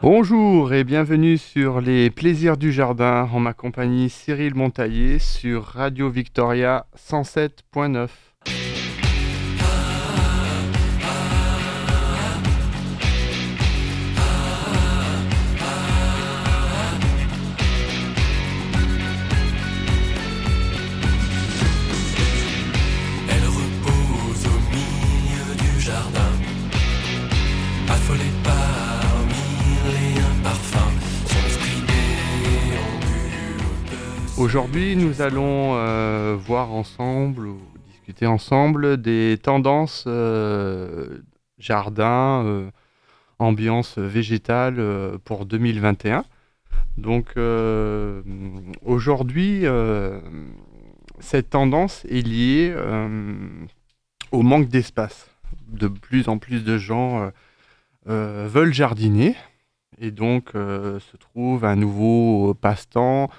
Bonjour et bienvenue sur les plaisirs du jardin en ma compagnie Cyril Montaillé sur Radio Victoria 107.9. Aujourd'hui, nous allons euh, voir ensemble ou discuter ensemble des tendances euh, jardin, euh, ambiance végétale pour 2021. Donc aujourd'hui, cette tendance est liée au manque d'espace. De plus en plus de gens veulent jardiner et donc se trouve un nouveau passe-temps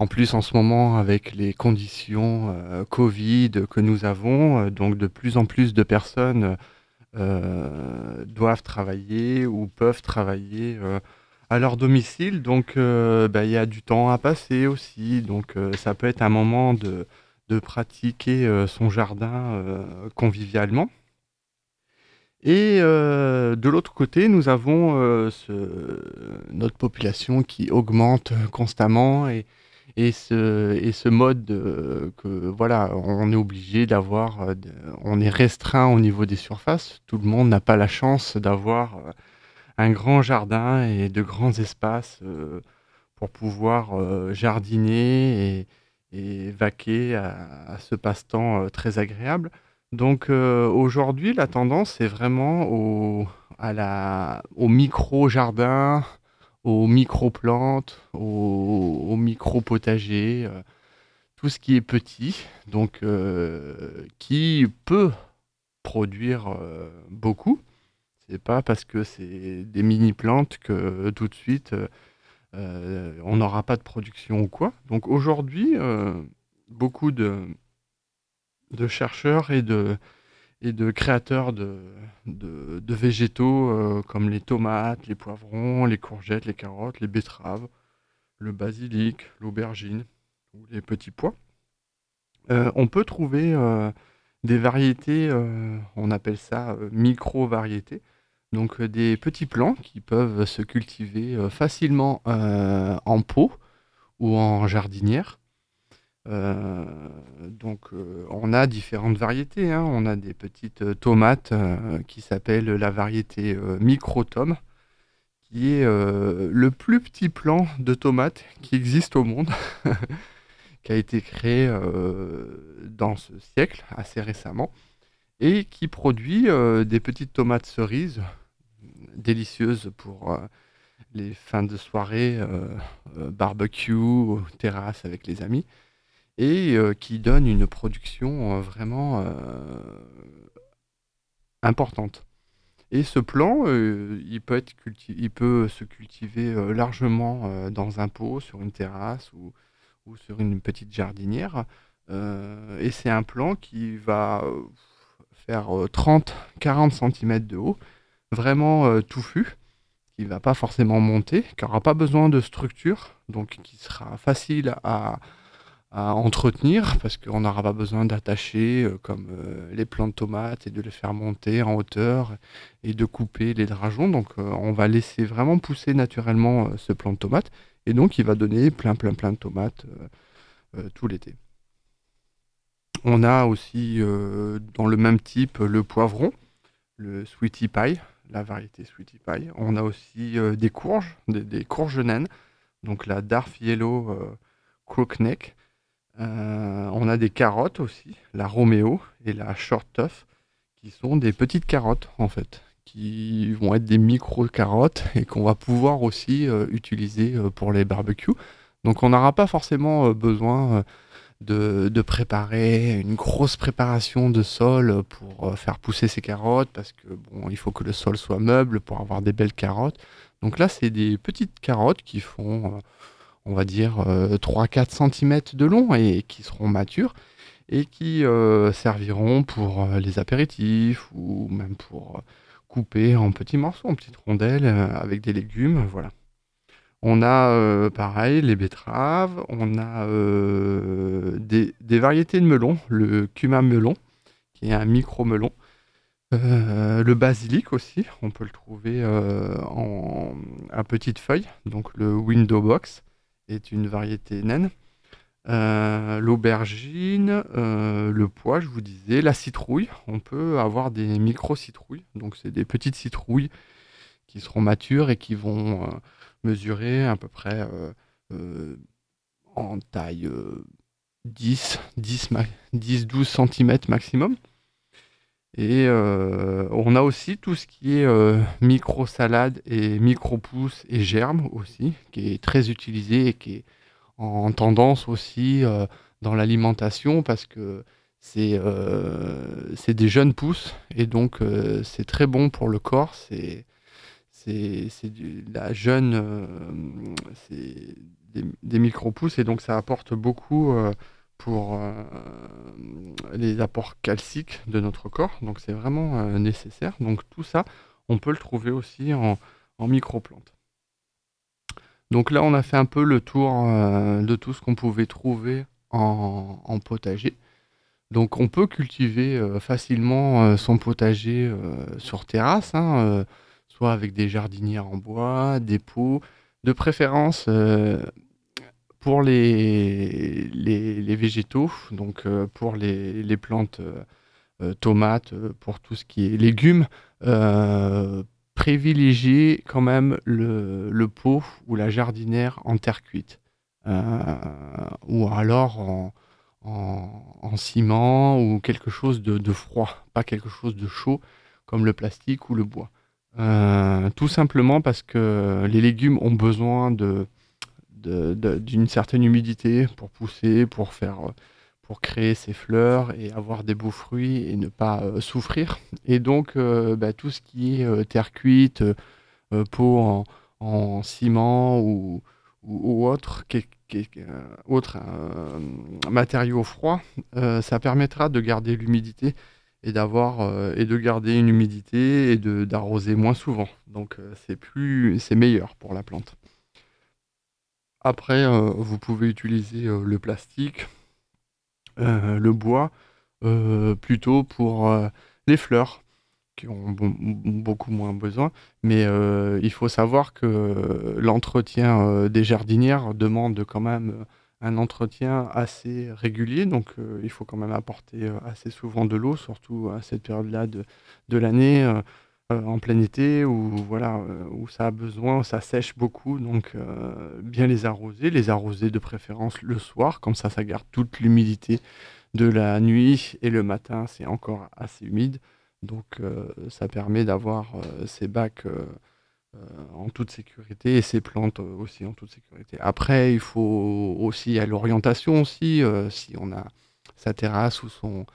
en plus, en ce moment, avec les conditions euh, Covid que nous avons, euh, donc de plus en plus de personnes euh, doivent travailler ou peuvent travailler à leur domicile. Donc, bah, il y a du temps à passer aussi. Donc, ça peut être un moment de, pratiquer son jardin convivialement. Et de l'autre côté, nous avons notre population qui augmente constamment et, et ce, mode que voilà, on est obligé d'avoir, euh, on est restreint au niveau des surfaces. Tout le monde n'a pas la chance d'avoir euh, un grand jardin et de grands espaces euh, pour pouvoir jardiner et, vaquer à, ce passe-temps très agréable. Donc aujourd'hui, la tendance est vraiment au micro-jardin, aux micro-plantes, aux, micro-potagers, euh, tout ce qui est petit, donc euh, qui peut produire euh, beaucoup. C'est pas parce que c'est des mini-plantes que tout de suite euh, euh, on n'aura pas de production ou quoi. Donc aujourd'hui, euh, beaucoup de chercheurs et de, et de créateurs de, végétaux euh, comme les tomates, les poivrons, les courgettes, les carottes, les betteraves, le basilic, l'aubergine ou les petits pois. Euh, on peut trouver euh, des variétés, on appelle ça micro-variétés, donc des petits plants qui peuvent se cultiver facilement en pot ou en jardinière. Euh, donc, euh, on a différentes variétés. hein. On a des petites euh, tomates qui s'appellent la variété micro-tome, qui est le plus petit plant de tomate qui existe au monde, qui a été créé dans ce siècle, assez récemment, et qui produit des petites tomates cerises délicieuses pour les fins de soirée, barbecue, terrasse avec les amis et euh, qui donne une production euh, vraiment euh, importante. Et ce plant, il peut être il peut se cultiver largement dans un pot, sur une terrasse ou, sur une petite jardinière. Et c'est un plant qui va faire euh, 30-40 cm de haut, vraiment touffu, qui va pas forcément monter, qui n'aura pas besoin de structure, donc qui sera facile à, à entretenir parce qu'on n'aura pas besoin d'attacher euh, comme euh, les plants de tomates et de les faire monter en hauteur et de couper les drageons. Donc euh, on va laisser vraiment pousser naturellement ce plant de tomate et donc il va donner plein plein plein de tomates tout l'été. On a aussi dans le même type le poivron, le sweetie pie, la variété sweetie pie. On a aussi des courges, des, courges naines, donc la Darf Yellow Crookneck. Euh, on a des carottes aussi, la Romeo et la Short Tuff, qui sont des petites carottes en fait, qui vont être des micro-carottes et qu'on va pouvoir aussi euh, utiliser euh, pour les barbecues. Donc on n'aura pas forcément besoin de, de préparer une grosse préparation de sol pour faire pousser ces carottes, parce que bon, il faut que le sol soit meuble pour avoir des belles carottes. Donc là, c'est des petites carottes qui font, on va dire, euh, 3-4 cm de long et qui seront matures et qui serviront pour les apéritifs ou même pour couper en petits morceaux, en petites rondelles avec des légumes. Voilà. On a pareil les betteraves, on a des, variétés de melons, le cumin melon, qui est un micro-melon. Euh, le basilic aussi, on peut le trouver euh, en, à petites feuilles. Donc le window box est une variété naine. Euh, l'aubergine, le pois, je vous disais, la citrouille. On peut avoir des micro-citrouilles. Donc c'est des petites citrouilles qui seront matures et qui vont mesurer à peu près en taille 10, 10, 10, 12 cm maximum. Et euh, on a aussi tout ce qui est euh, micro-salade et micro-pousses et germes aussi, qui est très utilisé et qui est en tendance aussi euh, dans l'alimentation parce que c'est des jeunes pousses et donc c'est très bon pour le corps. C'est la jeune, c'est des, des micro-pousses et donc ça apporte beaucoup pour euh, les apports calciques de notre corps. Donc c'est vraiment euh, nécessaire. Donc tout ça, on peut le trouver aussi en, en micro-plantes. Donc là, on a fait un peu le tour euh, de tout ce qu'on pouvait trouver en, potager. Donc on peut cultiver facilement son potager sur terrasse, hein, soit avec des jardinières en bois, des pots, de préférence pour les, les, végétaux, donc euh, pour les, les plantes euh, euh, tomates, pour tout ce qui est légumes, privilégier quand même le, le, pot ou la jardinière en terre cuite. ou alors en, en, ciment ou quelque chose de, de, froid, pas quelque chose de chaud comme le plastique ou le bois. tout simplement parce que les légumes ont besoin de, d'une certaine humidité pour pousser, pour faire pour créer ses fleurs et avoir des beaux fruits et ne pas euh, souffrir. Et donc, euh, bah, tout ce qui est euh, terre cuite, peau en, ciment ou, ou, autre, autre matériau froid, ça permettra de garder l'humidité et d'avoir et de garder une humidité et d'arroser moins souvent. Donc, c'est plus, c'est meilleur pour la plante. Après, euh, vous pouvez utiliser euh, le plastique, euh, le bois, plutôt pour les fleurs qui ont beaucoup moins besoin. Mais il faut savoir que l'entretien des jardinières demande quand même un entretien assez régulier. Donc il faut quand même apporter assez souvent de l'eau, surtout à cette période-là de, de l'année. Euh, en plein été où voilà, euh, où ça a besoin, ça sèche beaucoup, donc euh, bien les arroser, les arroser de préférence le soir, comme ça ça garde toute l'humidité de la nuit et le matin c'est encore assez humide, donc ça permet d'avoir ces bacs en toute sécurité et ces plantes aussi en toute sécurité. Après il faut aussi à l'orientation aussi, si on a sa terrasse ou son,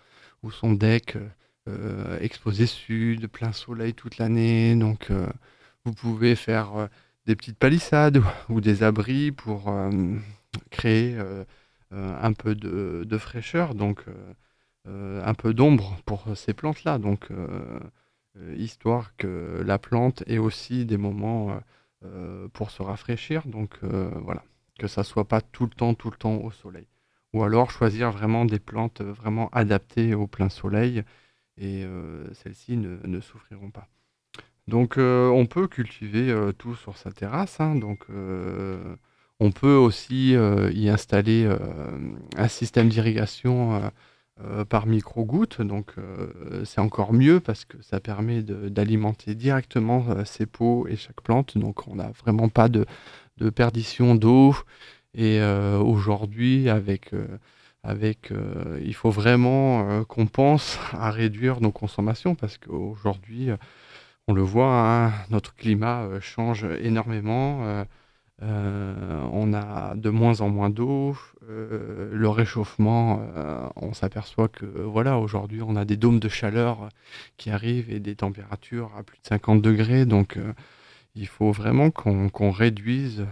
ou son deck euh, exposé sud, plein soleil toute l'année. Donc, euh, vous pouvez faire euh, des petites palissades ou, des abris pour créer un peu de, fraîcheur, donc un peu d'ombre pour ces plantes-là. Donc, histoire que la plante ait aussi des moments pour se rafraîchir. Donc, voilà, que ça soit pas tout le temps, tout le temps au soleil. Ou alors choisir vraiment des plantes vraiment adaptées au plein soleil et celles-ci ne, souffriront pas. Donc on peut cultiver tout sur sa terrasse. Hein. donc on peut aussi y installer un système d'irrigation par micro-gouttes. Donc c'est encore mieux parce que ça permet d'alimenter directement ses pots et chaque plante. Donc on n'a vraiment pas de, de perdition d'eau. Et aujourd'hui, avec avec, euh, il faut vraiment euh, qu'on pense à réduire nos consommations parce qu'aujourd'hui, euh, on le voit, hein, notre climat change énormément. on a de moins en moins d'eau. le réchauffement, on s'aperçoit que voilà, aujourd'hui, on a des dômes de chaleur qui arrivent et des températures à plus de 50 degrés. Donc, il faut vraiment qu'on réduise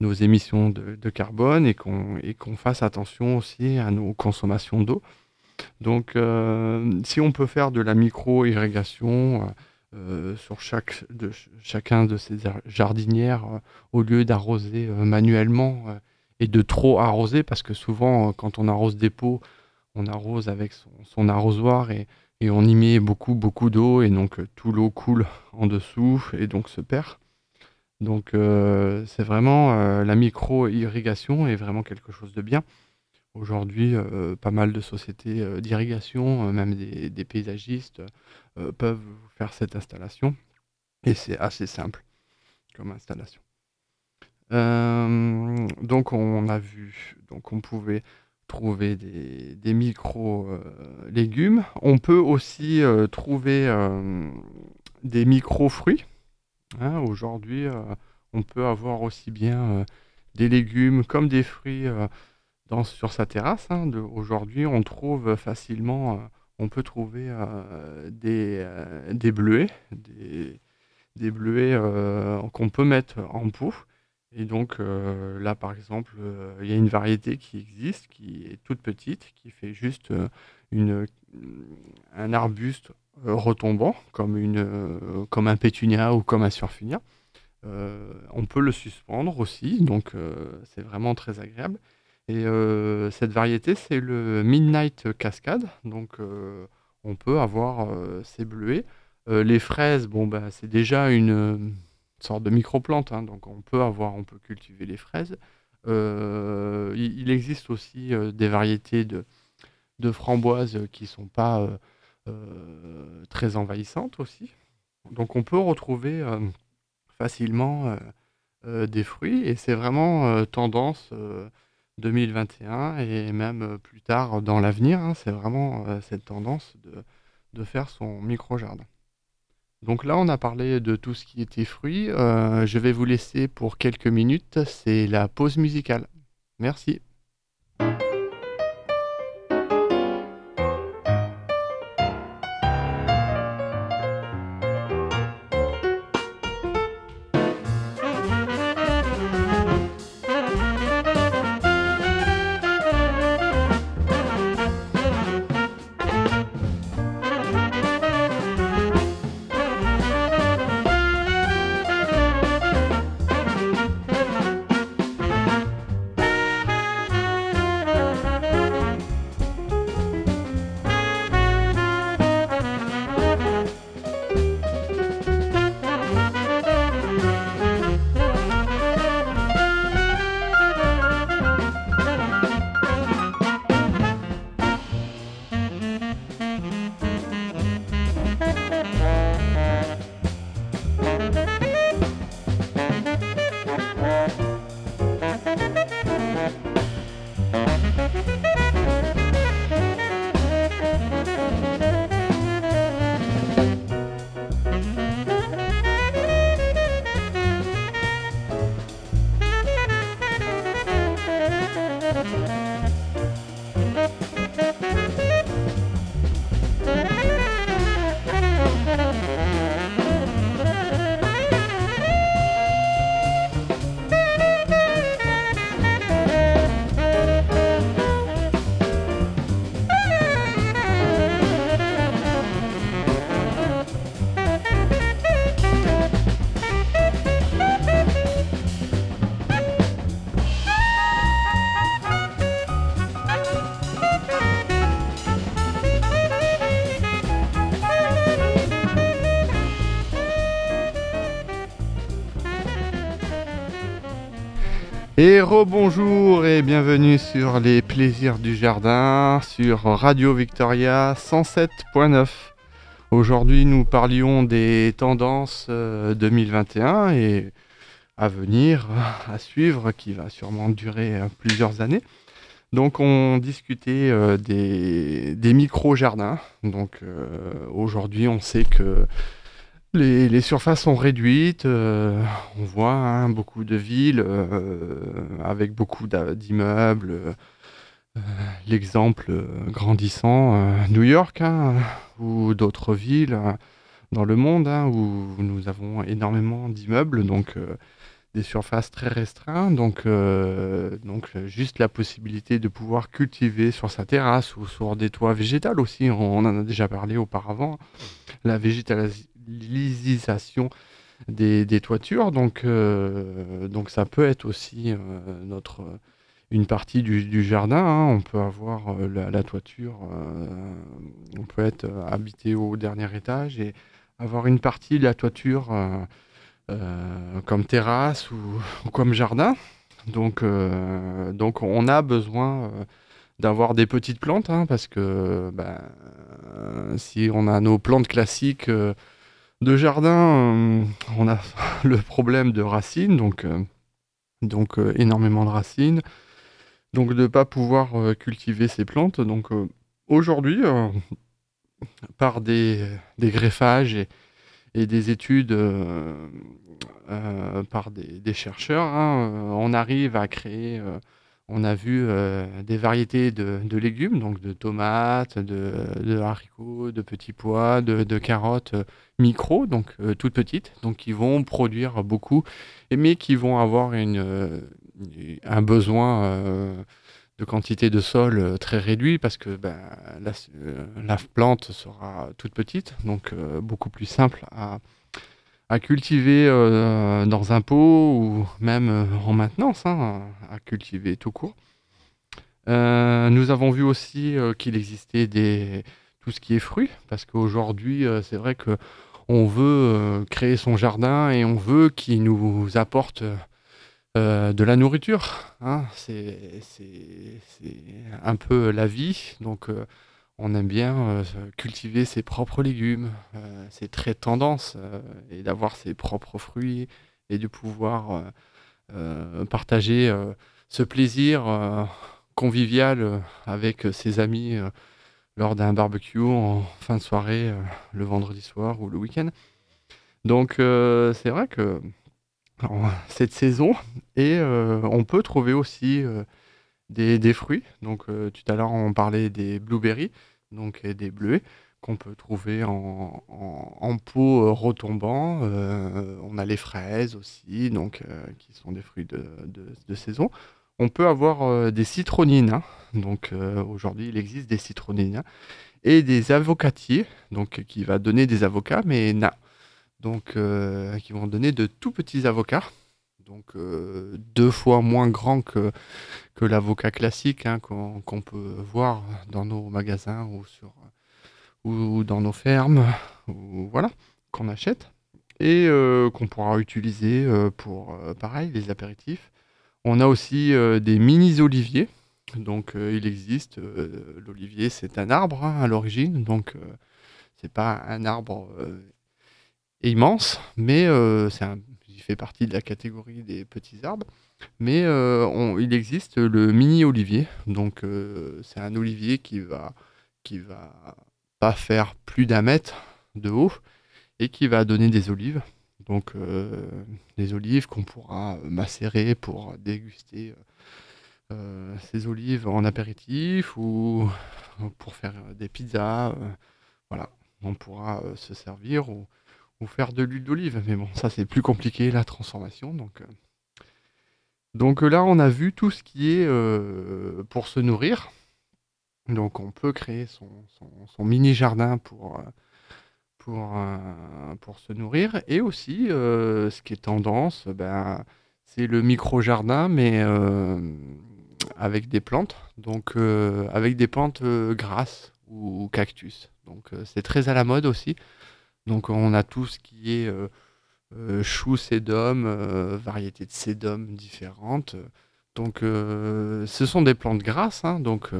nos émissions de, carbone et qu'on fasse attention aussi à nos consommations d'eau. Donc, si on peut faire de la micro-irrigation sur chaque, de, chacun de ces jardinières, au lieu d'arroser manuellement et de trop arroser, parce que souvent, quand on arrose des pots, on arrose avec son, arrosoir et, on y met beaucoup, beaucoup d'eau, et donc tout l'eau coule en dessous et donc se perd. Donc, c'est vraiment la micro-irrigation est vraiment quelque chose de bien. Aujourd'hui, pas mal de sociétés d'irrigation, même des, paysagistes, peuvent faire cette installation. Et c'est assez simple comme installation. donc on a vu, donc on pouvait trouver des, micro-légumes. on peut aussi trouver des micro-fruits. Hein. Aujourd'hui, on peut avoir aussi bien des légumes comme des fruits sur sa terrasse. Hein, aujourd'hui, on trouve facilement, euh, on peut trouver euh, des, euh, bleuets, des, des bleuets qu'on peut mettre en pot. Et donc là, par exemple, il y a une variété qui existe, qui est toute petite, qui fait juste une, un arbuste retombant, comme, une, comme un pétunia ou comme un surfinia. on peut le suspendre aussi, donc c'est vraiment très agréable. Et euh, cette variété, c'est le Midnight Cascade. Donc, euh, on peut avoir euh, ces bleuets. les fraises, bon, bah, c'est déjà une sorte de microplante. Hein, donc, on peut avoir, on peut cultiver les fraises. il, existe aussi des variétés de, de framboises qui ne sont pas très envahissantes aussi. Donc, on peut retrouver facilement des fruits. Et c'est vraiment tendance 2021 et même euh, plus tard dans l'avenir. Hein, c'est vraiment euh, cette tendance de, de faire son micro-jardin. Donc là, on a parlé de tout ce qui était fruits. Euh, je vais vous laisser pour quelques minutes. C'est la pause musicale. Merci. Et rebonjour et bienvenue sur les plaisirs du jardin sur Radio Victoria 107.9. Aujourd'hui nous parlions des tendances 2021 euh, et à venir, à suivre, qui va sûrement durer euh, plusieurs années. Donc on discutait euh, des, micro-jardins. Donc aujourd'hui on sait que les, surfaces sont réduites, euh, on voit hein, beaucoup de villes euh, avec beaucoup d'immeubles. Euh, l'exemple grandissant, New York hein, ou d'autres villes dans le monde hein, où nous avons énormément d'immeubles. Donc des surfaces très restreintes, donc, donc juste la possibilité de pouvoir cultiver sur sa terrasse ou sur des toits végétales aussi, on, en a déjà parlé auparavant, la végétalisation des, des toitures, donc, donc ça peut être aussi notre une partie du, jardin. Hein. On peut avoir euh, la, toiture, euh, on peut être euh, habité au dernier étage et avoir une partie de la toiture comme terrasse ou, comme jardin. Donc, donc on a besoin d'avoir des petites plantes hein, parce que ben, si on a nos plantes classiques de jardin, on a le problème de racines, donc, donc énormément de racines donc de ne pas pouvoir euh, cultiver ces plantes. Donc euh, aujourd'hui, euh, par des, greffages et, des études par des, chercheurs, hein, on arrive à créer, on a vu des variétés de, légumes, donc de tomates, de, haricots, de petits pois, de, carottes micro, donc toutes petites, qui vont produire beaucoup, mais qui vont avoir un besoin euh, de quantité de sol euh, très réduit parce que euh, la, plante sera toute petite, donc beaucoup plus simple à, cultiver dans un pot ou même en maintenance, hein, à cultiver tout court. nous avons vu aussi qu'il existait des, tout ce qui est fruits, parce qu'aujourd'hui, c'est vrai que on veut créer son jardin et on veut qu'il nous apporte euh, de la nourriture. Hein. C'est un peu la vie. Donc, euh, on aime bien euh, cultiver ses propres légumes. c'est très tendance. et d'avoir ses propres fruits et de pouvoir partager ce plaisir convivial avec ses amis lors d'un barbecue en fin de soirée, le vendredi soir ou le week-end. Donc, c'est vrai que cette saison. Et euh, on peut trouver aussi euh, des, fruits. Donc euh, tout à l'heure, on parlait des blueberries, donc des bleuets qu'on peut trouver en, en, pot retombant. on a les fraises aussi, donc qui sont des fruits de, saison. On peut avoir des citronines. Hein. Donc aujourd'hui, il existe des citronines et des avocatiers, donc qui va donner des avocats, mais na donc euh, qui vont donner de tout petits avocats, donc euh, deux fois moins grands que, que l'avocat classique hein, qu'on peut voir dans nos magasins ou, sur, ou dans nos fermes, voilà, qu'on achète et euh, qu'on pourra utiliser pour, pareil, les apéritifs. On a aussi des mini-oliviers. Donc il existe, l'olivier c'est un arbre hein, à l'origine, donc c'est pas un arbre immense, mais euh, c'est il fait partie de la catégorie des petits arbres. Mais euh, il existe le mini olivier, donc euh, c'est un olivier qui va qui va pas faire plus d'un mètre de haut et qui va donner des olives. Donc des olives qu'on pourra macérer pour déguster ces olives en apéritif ou pour faire des pizzas. voilà, on pourra se servir ou ou faire de l'huile d'olive. Mais bon, ça c'est plus compliqué la transformation. Donc, euh. donc euh, là, on a vu tout ce qui est euh, pour se nourrir. Donc on peut créer son, son, mini jardin pour, pour, pour se nourrir. Et aussi, ce qui est tendance, ben, c'est le micro jardin, mais avec des plantes. Donc avec des plantes grasses ou cactus. Donc c'est très à la mode aussi. Donc on a tout ce qui est euh, euh, chou sédum, euh, variétés de sédum différentes. Donc ce sont des plantes grasses, hein, donc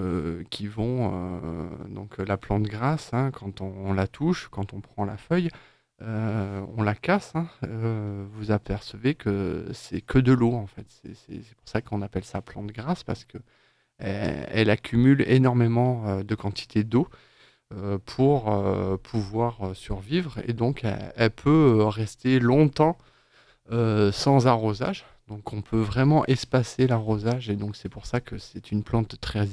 qui vont donc la plante grasse, hein, quand on, la touche, quand on prend la feuille, on la casse, hein, vous apercevez que c'est que de l'eau en fait. C'est pour ça qu'on appelle ça plante grasse parce que elle accumule énormément de quantité d'eau euh, pour euh, pouvoir euh, survivre et donc elle, peut rester longtemps sans arrosage. Donc on peut vraiment espacer l'arrosage et donc c'est pour ça que c'est une plante très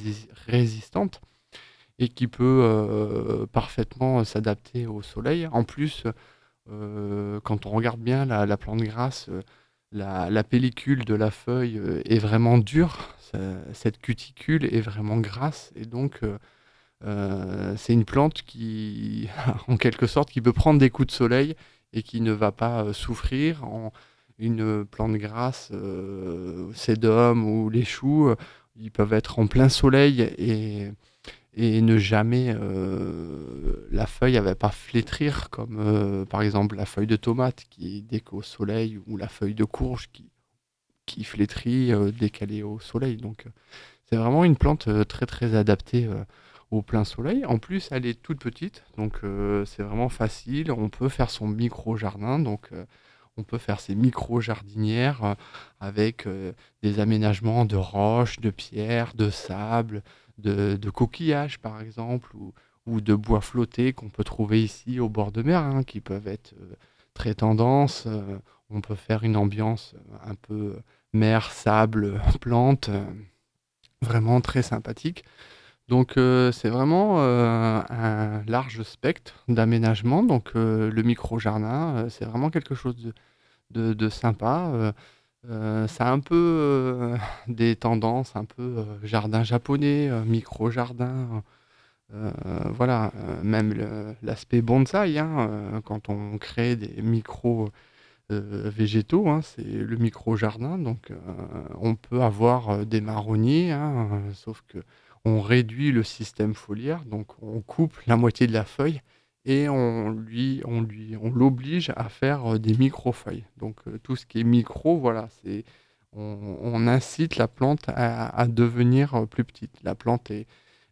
résistante et qui peut parfaitement s'adapter au soleil. En plus, quand on regarde bien la, plante grasse, la, pellicule de la feuille est vraiment dure, cette cuticule est vraiment grasse et donc c'est une plante qui, en quelque sorte, qui peut prendre des coups de soleil et qui ne va pas souffrir. En, une plante grasse, euh, sédum ou les choux, ils peuvent être en plein soleil et, et ne jamais euh, la feuille ne va pas flétrir comme euh, par exemple la feuille de tomate qui dès qu'au soleil ou la feuille de courge qui, qui flétrit euh, dès qu'elle est au soleil. Donc c'est vraiment une plante très très adaptée au plein soleil. En plus elle est toute petite donc c'est vraiment facile. On peut faire son micro jardin donc on peut faire ces micro-jardinières euh, avec euh, des aménagements de roches, de pierres, de sable, de, coquillages par exemple, ou, de bois flottés qu'on peut trouver ici au bord de mer, hein, qui peuvent être euh, très tendance. on peut faire une ambiance un peu mer, sable, plante, vraiment très sympathique. Donc c'est vraiment un large spectre d'aménagement. Donc le micro-jardin, c'est vraiment quelque chose de, sympa. ça a un peu des tendances, un peu jardin japonais, micro-jardin. voilà, même l'aspect bonsaï, hein, quand on crée des micro végétaux, hein, c'est le micro-jardin. Donc on peut avoir des marronniers, hein, sauf que on réduit le système foliaire, donc on coupe la moitié de la feuille et on lui, on lui, on l'oblige à faire euh, des micro-feuilles. Donc euh, tout ce qui est micro, voilà, c'est on, incite la plante à, devenir euh, plus petite. La plante est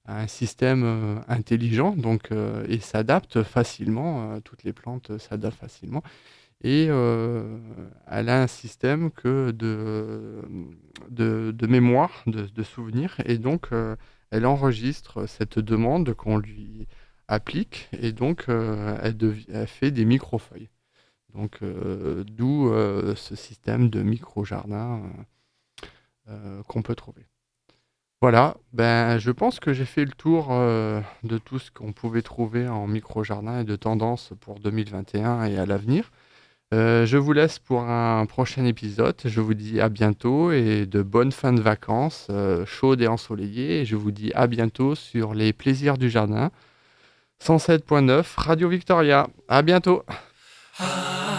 un système intelligent, donc et s'adapte facilement. toutes les plantes s'adaptent facilement. Et elle a un système que de, de, mémoire, de, de souvenirs, et donc elle enregistre cette demande qu'on lui applique et donc euh, elle, fait des micro-feuilles. Donc euh, d'où euh, ce système de micro-jardin qu'on peut trouver. Voilà, ben, je pense que j'ai fait le tour de tout ce qu'on pouvait trouver en micro-jardin et de tendance pour 2021 et à l'avenir. Euh, je vous laisse pour un prochain épisode. Je vous dis à bientôt et de bonnes fins de vacances euh, chaudes et ensoleillées. Et je vous dis à bientôt sur les plaisirs du jardin. 107.9 Radio Victoria. À bientôt. Ah.